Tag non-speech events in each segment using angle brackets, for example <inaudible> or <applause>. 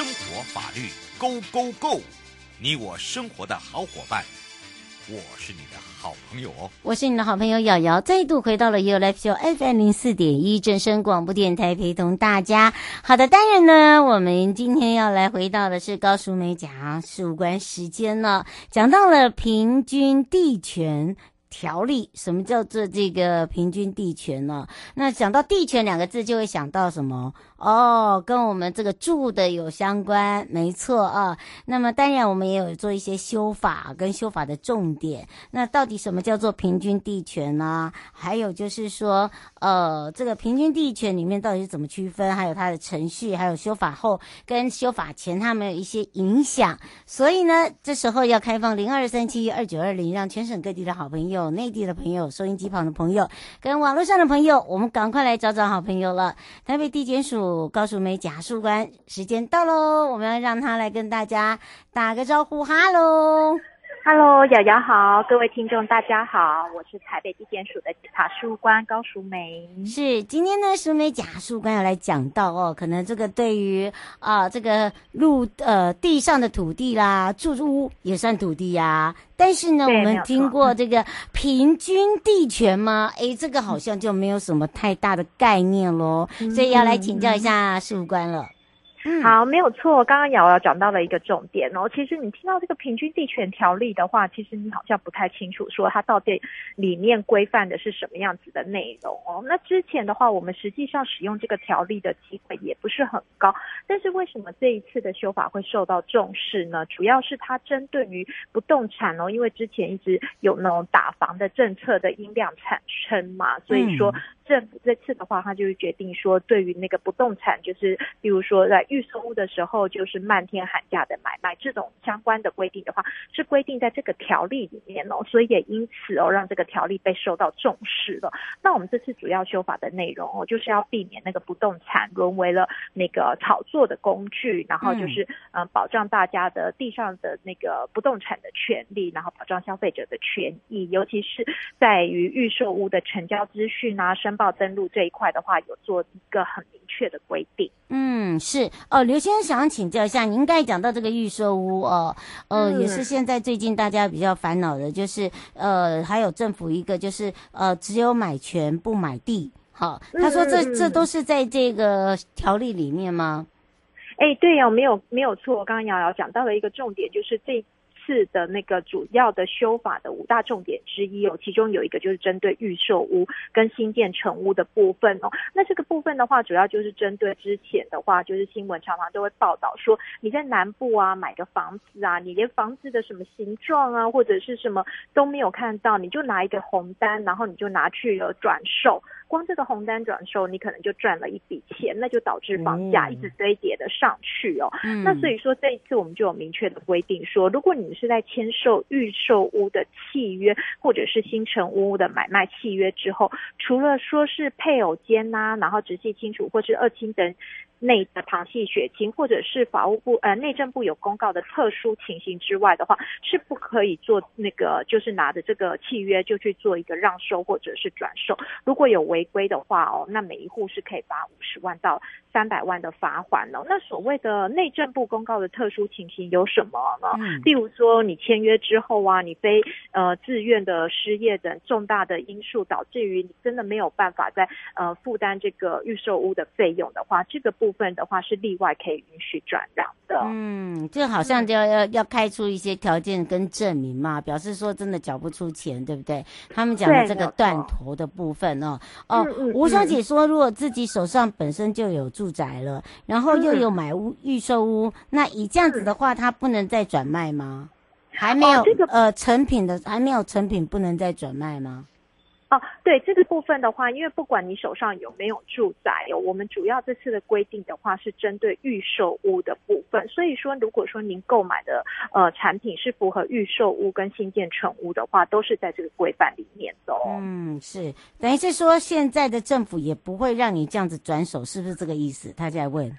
生活法律 Go Go Go！你我生活的好伙伴，我是你的好朋友哦。我是你的好朋友瑶瑶，再度回到了 You Life Show FM 零四点一正声广播电台，陪同大家。好的，当然呢，我们今天要来回到的是高淑梅讲事务官时间了，讲到了平均地权条例，什么叫做这个平均地权呢？那讲到地权两个字，就会想到什么？哦，跟我们这个住的有相关，没错啊。那么当然，我们也有做一些修法跟修法的重点。那到底什么叫做平均地权呢？还有就是说，呃，这个平均地权里面到底是怎么区分？还有它的程序，还有修法后跟修法前它们有一些影响。所以呢，这时候要开放零二三七二九二零，让全省各地的好朋友、内地的朋友、收音机旁的朋友跟网络上的朋友，我们赶快来找找好朋友了。台北地检署。告诉美甲树官，时间到喽，我们要让他来跟大家打个招呼，哈喽。哈喽，瑶瑶好，各位听众大家好，我是台北地检署的检察事务官高淑梅。是，今天呢，淑梅检事官要来讲到哦，可能这个对于啊、呃、这个陆呃地上的土地啦，住屋也算土地呀、啊。但是呢，我们听过这个平均地权吗？哎，这个好像就没有什么太大的概念喽，嗯、所以要来请教一下事务官了。嗯、好，没有错。刚刚瑶瑶讲到了一个重点哦。其实你听到这个平均地权条例的话，其实你好像不太清楚，说它到底里面规范的是什么样子的内容哦。那之前的话，我们实际上使用这个条例的机会也不是很高。但是为什么这一次的修法会受到重视呢？主要是它针对于不动产哦，因为之前一直有那种打房的政策的音量产生嘛，所以说。嗯政府这次的话，他就是决定说，对于那个不动产，就是比如说在预售屋的时候，就是漫天喊价的买卖这种相关的规定的话，是规定在这个条例里面哦，所以也因此哦，让这个条例被受到重视了。那我们这次主要修法的内容哦，就是要避免那个不动产沦为了那个炒作的工具，然后就是嗯，保障大家的地上的那个不动产的权利，然后保障消费者的权益，尤其是在于预售屋的成交资讯啊，申报登录这一块的话，有做一个很明确的规定。嗯，是哦，刘先生想请教一下，您刚才讲到这个预售屋哦，呃，嗯、也是现在最近大家比较烦恼的，就是呃，还有政府一个就是呃，只有买权不买地。好，他说这、嗯、这都是在这个条例里面吗？哎，对呀、哦，没有没有错。刚刚瑶瑶讲到了一个重点，就是这。次的那个主要的修法的五大重点之一哦，其中有一个就是针对预售屋跟新建成屋的部分哦。那这个部分的话，主要就是针对之前的话，就是新闻常常都会报道说，你在南部啊买个房子啊，你连房子的什么形状啊或者是什么都没有看到，你就拿一个红单，然后你就拿去了转售。光这个红单转售，你可能就赚了一笔钱，那就导致房价一直堆叠的上去哦。嗯、那所以说这一次我们就有明确的规定说，如果你是在签售预售屋的契约，或者是新城屋的买卖契约之后，除了说是配偶间呐、啊，然后直系亲属或是二亲等。内的旁系血亲，或者是法务部呃内政部有公告的特殊情形之外的话，是不可以做那个，就是拿着这个契约就去做一个让售或者是转售。如果有违违规的话哦，那每一户是可以罚五十万到三百万的罚款哦。那所谓的内政部公告的特殊情形有什么呢？嗯，例如说你签约之后啊，你非呃自愿的失业等重大的因素导致于你真的没有办法在呃负担这个预售屋的费用的话，这个部分的话是例外可以允许转让的。嗯，这好像就要要要开出一些条件跟证明嘛，表示说真的缴不出钱，对不对？他们讲的这个断头的部分哦哦，吴小姐说，如果自己手上本身就有住宅了，然后又有买屋预售屋，那以这样子的话，它不能再转卖吗？还没有呃成品的，还没有成品不能再转卖吗？哦，对这个部分的话，因为不管你手上有没有住宅，有我们主要这次的规定的话是针对预售屋的部分，所以说如果说您购买的呃产品是符合预售屋跟新建成屋的话，都是在这个规范里面的哦。嗯，是，等于是说现在的政府也不会让你这样子转手，是不是这个意思？他在问。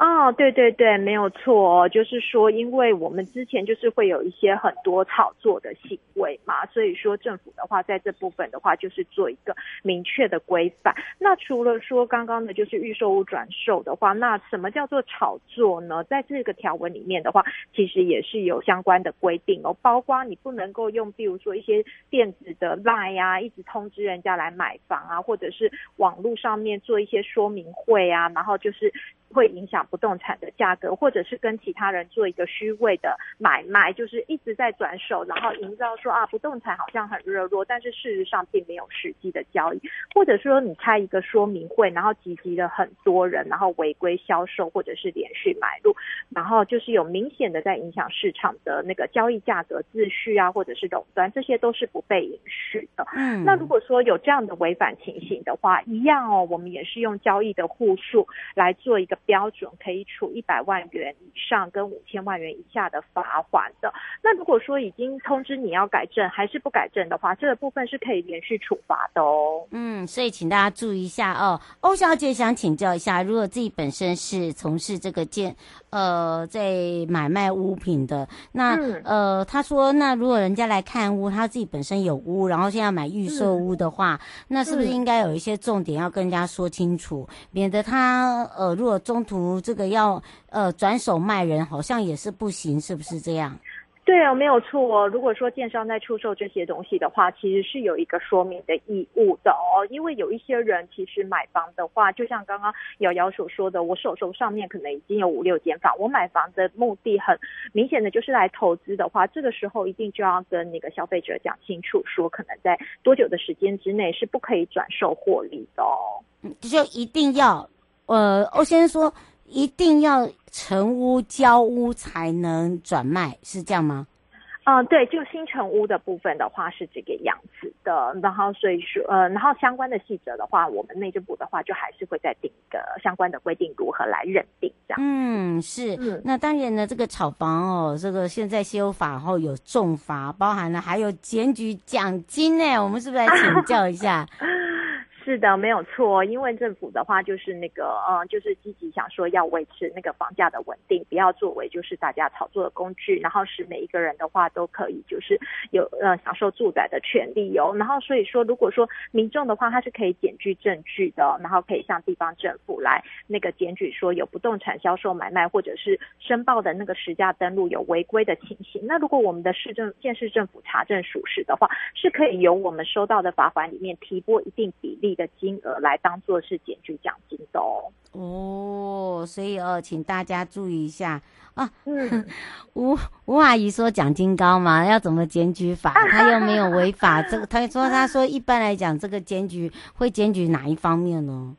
哦，对对对，没有错，就是说，因为我们之前就是会有一些很多炒作的行为嘛，所以说政府的话在这部分的话就是做一个明确的规范。那除了说刚刚的就是预售屋转售的话，那什么叫做炒作呢？在这个条文里面的话，其实也是有相关的规定哦，包括你不能够用，比如说一些电子的 LINE 啊，一直通知人家来买房啊，或者是网络上面做一些说明会啊，然后就是。会影响不动产的价格，或者是跟其他人做一个虚伪的买卖，就是一直在转手，然后营造说啊不动产好像很热络，但是事实上并没有实际的交易，或者说你开一个说明会，然后集集了很多人，然后违规销售或者是连续买入，然后就是有明显的在影响市场的那个交易价格秩序啊，或者是垄断，这些都是不被允许的。嗯，那如果说有这样的违反情形的话，一样哦，我们也是用交易的户数来做一个。标准可以处一百万元以上跟五千万元以下的罚款的。那如果说已经通知你要改正，还是不改正的话，这个部分是可以连续处罚的哦。嗯，所以请大家注意一下哦。欧小姐想请教一下，如果自己本身是从事这个建呃在买卖物品的，那、嗯、呃她说，那如果人家来看屋，她自己本身有屋，然后现在要买预售屋的话，嗯、那是不是应该有一些重点要跟人家说清楚，嗯、免得他呃如果中途这个要呃转手卖人，好像也是不行，是不是这样？对哦，没有错哦。如果说建商在出售这些东西的话，其实是有一个说明的义务的哦。因为有一些人其实买房的话，就像刚刚瑶瑶所说的，我手头上面可能已经有五六间房，我买房的目的很明显的就是来投资的话，这个时候一定就要跟那个消费者讲清楚，说可能在多久的时间之内是不可以转售获利的哦。嗯，就一定要。呃，欧先生说一定要成屋交屋才能转卖，是这样吗？嗯、呃，对，就新成屋的部分的话是这个样子的。然后所以说，呃，然后相关的细则的话，我们内政部的话就还是会再定一个相关的规定，如何来认定这样。嗯，是。嗯，那当然呢，这个炒房哦，这个现在修法后有重罚，包含了还有检举奖金呢。我们是不是来请教一下？<laughs> 是的，没有错。因为政府的话，就是那个，嗯，就是积极想说要维持那个房价的稳定，不要作为就是大家炒作的工具，然后使每一个人的话都可以就是有呃享受住宅的权利哦。然后所以说，如果说民众的话，他是可以检举证据的，然后可以向地方政府来那个检举说有不动产销售买卖或者是申报的那个实价登录有违规的情形。那如果我们的市政县市政府查证属实的话，是可以由我们收到的罚款里面提拨一定比例。的金额来当做是检举奖金的哦。哦，所以哦，请大家注意一下啊。嗯，<laughs> 吴吴阿姨说奖金高嘛，要怎么检举法？<laughs> 他又没有违法，这个他说他说一般来讲，这个检举会检举哪一方面呢？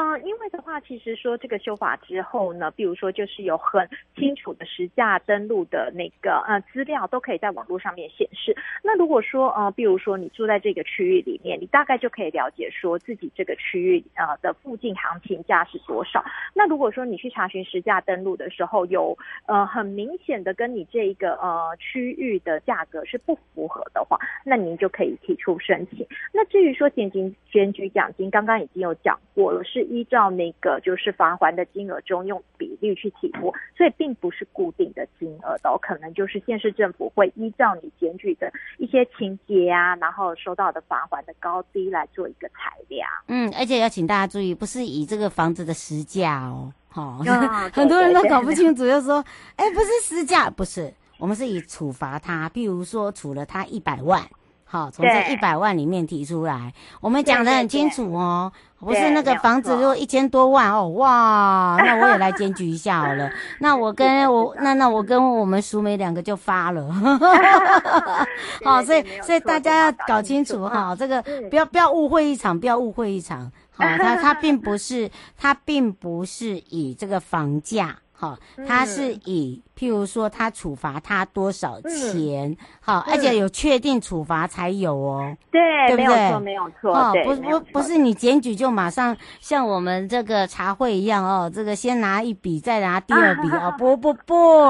嗯，因为的话，其实说这个修法之后呢，比如说就是有很清楚的实价登录的那个呃资料，都可以在网络上面显示。那如果说呃，比如说你住在这个区域里面，你大概就可以了解说自己这个区域呃的附近行情价是多少。那如果说你去查询实价登录的时候，有呃很明显的跟你这一个呃区域的价格是不符合的话，那您就可以提出申请。那至于说现金选举奖金，刚刚已经有讲过了，是。依照那个就是罚还的金额中用比例去起步，所以并不是固定的金额的，可能就是县市政府会依照你检举的一些情节啊，然后收到的罚还的高低来做一个裁量。嗯，而且要请大家注意，不是以这个房子的实价哦，好、<laughs> 哦，很多人都搞不清楚，就说，哎，不是实价，不是，我们是以处罚他，譬如说处了他一百万。好，从这一百万里面提出来，我们讲的很清楚哦，不是那个房子如果一千多万哦，哇，那我也来检举一下好了。<laughs> 那我跟我那那我跟我们淑美两个就发了，<laughs> 好，所以所以大家要搞清楚哈，这个不要不要误会一场，不要误会一场。好，它它并不是它并不是以这个房价。好，它是 <laughs> 以譬如说他处罚他多少钱，好，而且有确定处罚才有哦，对，对不对？没有错，没有错，哦，不不不是你检举就马上像我们这个茶会一样哦，这个先拿一笔再拿第二笔 <laughs> 哦，不不不，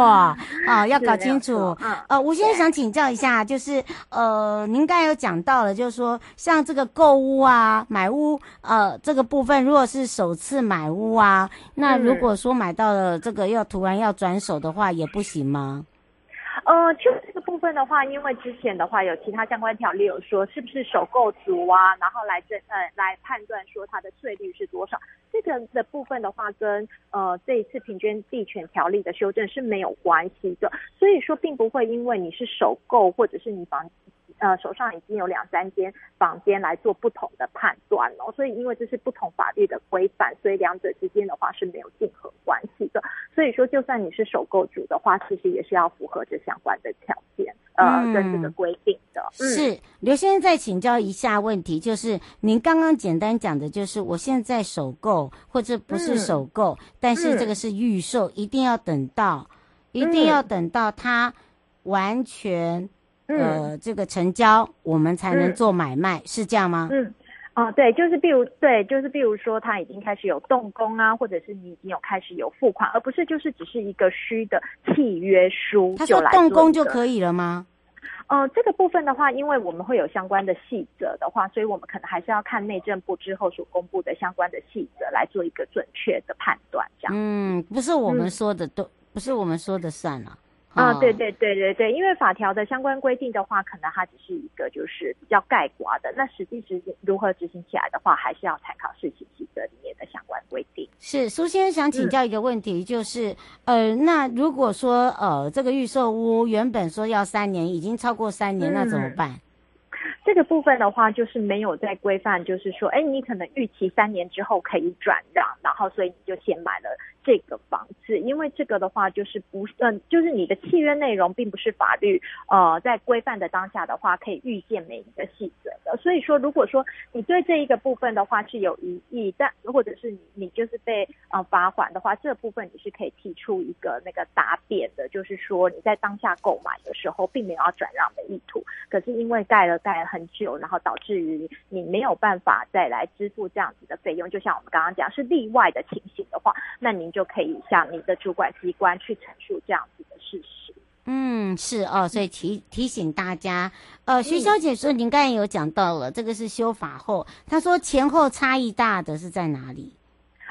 啊，要搞清楚。呃，我现在想请教一下，就是呃，您刚才有讲到了，就是说像这个购物啊、买屋，呃，这个部分如果是首次买屋啊，那如果说买到了这个。要突然要转手的话也不行吗？呃，就这个部分的话，因为之前的话有其他相关条例有说是不是首购族啊，然后来证呃来判断说它的税率是多少，这个的部分的话跟呃这一次平均地权条例的修正是没有关系的，所以说并不会因为你是首购或者是你房。呃，手上已经有两三间房间来做不同的判断了，所以因为这是不同法律的规范，所以两者之间的话是没有竞合关系的。所以说，就算你是首购主的话，其实也是要符合这相关的条件，呃，跟这个规定的。嗯、是刘先生再请教一下问题，就是您刚刚简单讲的，就是我现在首购或者不是首购，嗯、但是这个是预售，一定要等到，一定要等到它完全。呃，这个成交我们才能做买卖，嗯、是这样吗？嗯，哦，对，就是比如，对，就是比如说他已经开始有动工啊，或者是你已经有开始有付款，而不是就是只是一个虚的契约书。他说动工就可以了吗？呃，这个部分的话，因为我们会有相关的细则的话，所以我们可能还是要看内政部之后所公布的相关的细则来做一个准确的判断。这样，嗯，不是我们说的都，嗯、不是我们说的算了。啊，对对对对对，因为法条的相关规定的话，可能它只是一个就是比较概括的，那实际执行如何执行起来的话，还是要参考施行细则里面的相关规定。是苏先生想请教一个问题，就是、嗯、呃，那如果说呃这个预售屋原本说要三年，已经超过三年，嗯、那怎么办？这个部分的话，就是没有在规范，就是说，哎，你可能预期三年之后可以转让，然后所以你就先买了这个房子，因为这个的话就是不，嗯、就是你的契约内容并不是法律，呃，在规范的当下的话，可以预见每一个细则的。所以说，如果说你对这一个部分的话是有疑义，但或者是你你就是被呃罚款的话，这部分你是可以提出一个那个答辩的，就是说你在当下购买的时候并没有要转让的意图，可是因为盖了盖了。很久，然后导致于你没有办法再来支付这样子的费用。就像我们刚刚讲，是例外的情形的话，那您就可以向你的主管机关去陈述这样子的事实。嗯，是哦，所以提提醒大家，呃，徐小姐说，您刚才有讲到了，这个是修法后，她说前后差异大的是在哪里？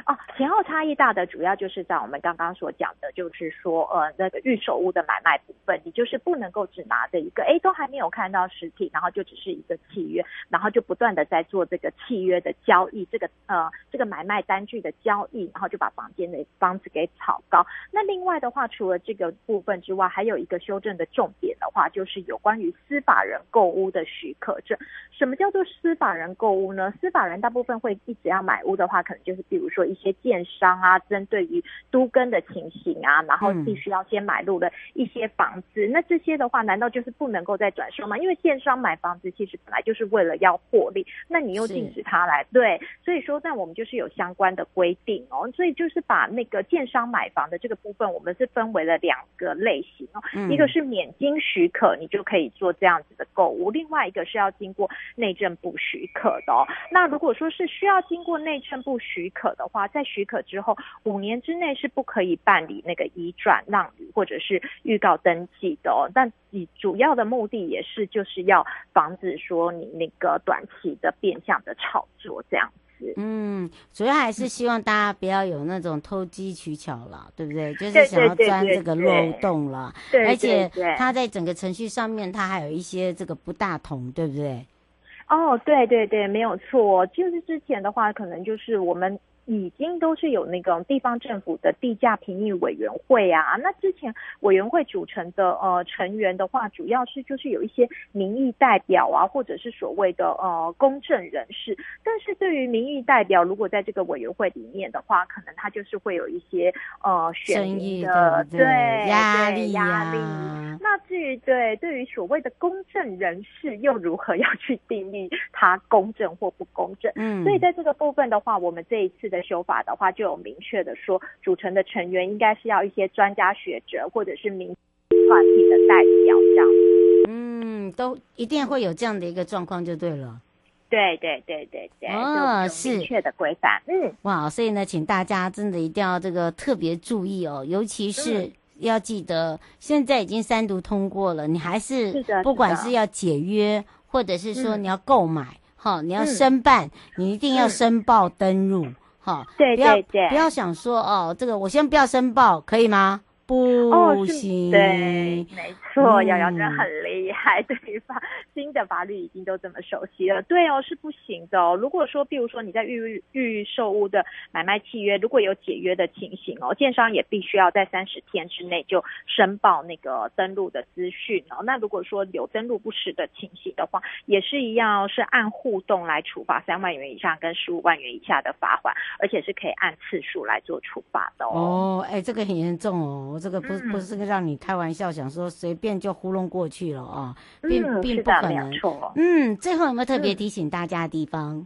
哦，前后差异大的主要就是在我们刚刚所讲的，就是说，呃，那个预售屋的买卖部分，你就是不能够只拿着一个，诶，都还没有看到实体，然后就只是一个契约，然后就不断的在做这个契约的交易，这个呃，这个买卖单据的交易，然后就把房间的房子给炒高。那另外的话，除了这个部分之外，还有一个修正的重点的话，就是有关于司法人购屋的许可证。什么叫做司法人购屋呢？司法人大部分会一直要买屋的话，可能就是比如说一。一些建商啊，针对于都更的情形啊，然后必须要先买入的一些房子，嗯、那这些的话，难道就是不能够再转售吗？因为建商买房子其实本来就是为了要获利，那你又禁止他来，对，所以说，那我们就是有相关的规定哦，所以就是把那个建商买房的这个部分，我们是分为了两个类型哦，嗯、一个是免经许可，你就可以做这样子的购物，另外一个是要经过内政部许可的哦。那如果说是需要经过内政部许可的话，在许可之后，五年之内是不可以办理那个移转让与或者是预告登记的哦。但你主要的目的也是就是要防止说你那个短期的变相的炒作这样子。嗯，主要还是希望大家不要有那种偷机取巧了，对不对？就是想要钻这个漏洞了。对，而且它在整个程序上面，它还有一些这个不大同，对不对？哦，对对对，没有错。就是之前的话，可能就是我们。已经都是有那个地方政府的地价评议委员会啊，那之前委员会组成的呃成员的话，主要是就是有一些民意代表啊，或者是所谓的呃公正人士。但是对于民意代表，如果在这个委员会里面的话，可能他就是会有一些呃选民的对压力压力。那至于对对于所谓的公正人士，又如何要去定义他公正或不公正？嗯，所以在这个部分的话，我们这一次的。修法的话，就有明确的说，组成的成员应该是要一些专家学者或者是民团体的代表这样。嗯，都一定会有这样的一个状况就对了。对对对对对，哦，是明确的规范。嗯，哇，所以呢，请大家真的一定要这个特别注意哦，尤其是要记得，嗯、现在已经三读通过了，你还是，不管是要解约，或者是说你要购买，哈、嗯，你要申办，嗯、你一定要申报登入。好，对对对，不要想说哦，这个我先不要申报，可以吗？不行，哦、对，没错，瑶瑶真的很厉害，对于法新的法律已经都这么熟悉了。对哦，是不行的哦。如果说，比如说你在预预售屋的买卖契约，如果有解约的情形哦，建商也必须要在三十天之内就申报那个登录的资讯哦。那如果说有登录不实的情形的话，也是一样，是按互动来处罚三万元以上跟十五万元以下的罚款，而且是可以按次数来做处罚的哦。哦，哎，这个很严重哦。这个不是不是个让你开玩笑，想说随便就糊弄过去了啊，并并不可能。嗯，最后有没有特别提醒大家的地方？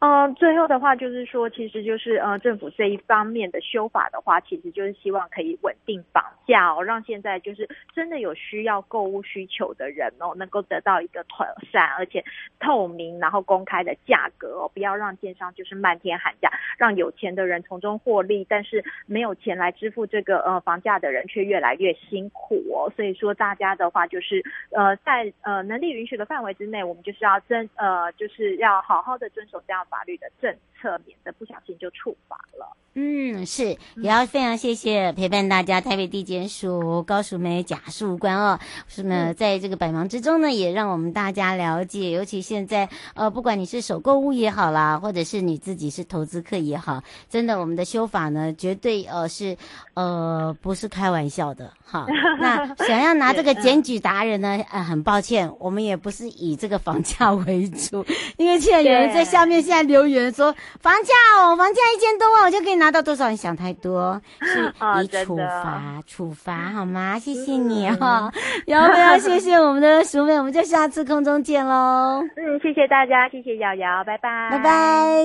嗯，最后的话就是说，其实就是呃，政府这一方面的修法的话，其实就是希望可以稳定房价哦，让现在就是真的有需要购物需求的人哦，能够得到一个妥善而且透明然后公开的价格哦，不要让建商就是漫天喊价，让有钱的人从中获利，但是没有钱来支付这个呃房价的人却越来越辛苦哦。所以说大家的话就是呃，在呃能力允许的范围之内，我们就是要遵呃就是要好好的遵守这样。法律的证策，免得不小心就触法了。嗯，是，也要非常谢谢陪伴大家台北地检署高淑梅假树官哦。是呢，在这个百忙之中呢，也让我们大家了解，尤其现在呃，不管你是首购物也好啦，或者是你自己是投资客也好，真的我们的修法呢，绝对呃是呃不是开玩笑的哈。<laughs> 那想要拿这个检举达人呢，呃，很抱歉，我们也不是以这个房价 <laughs> 为主，因为现在有人在下面现在留言说房价哦，房价一千多万我就可以拿。到多少？你想太多，<laughs> 是以处罚处罚好吗？谢谢你哈，<laughs> 瑶瑶，谢谢我们的熟妹，我们就下次空中见喽。嗯，谢谢大家，谢谢瑶瑶，拜拜，拜拜。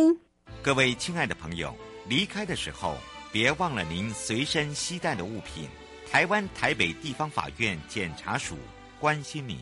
各位亲爱的朋友，离开的时候别忘了您随身携带的物品。台湾台北地方法院检察署关心您。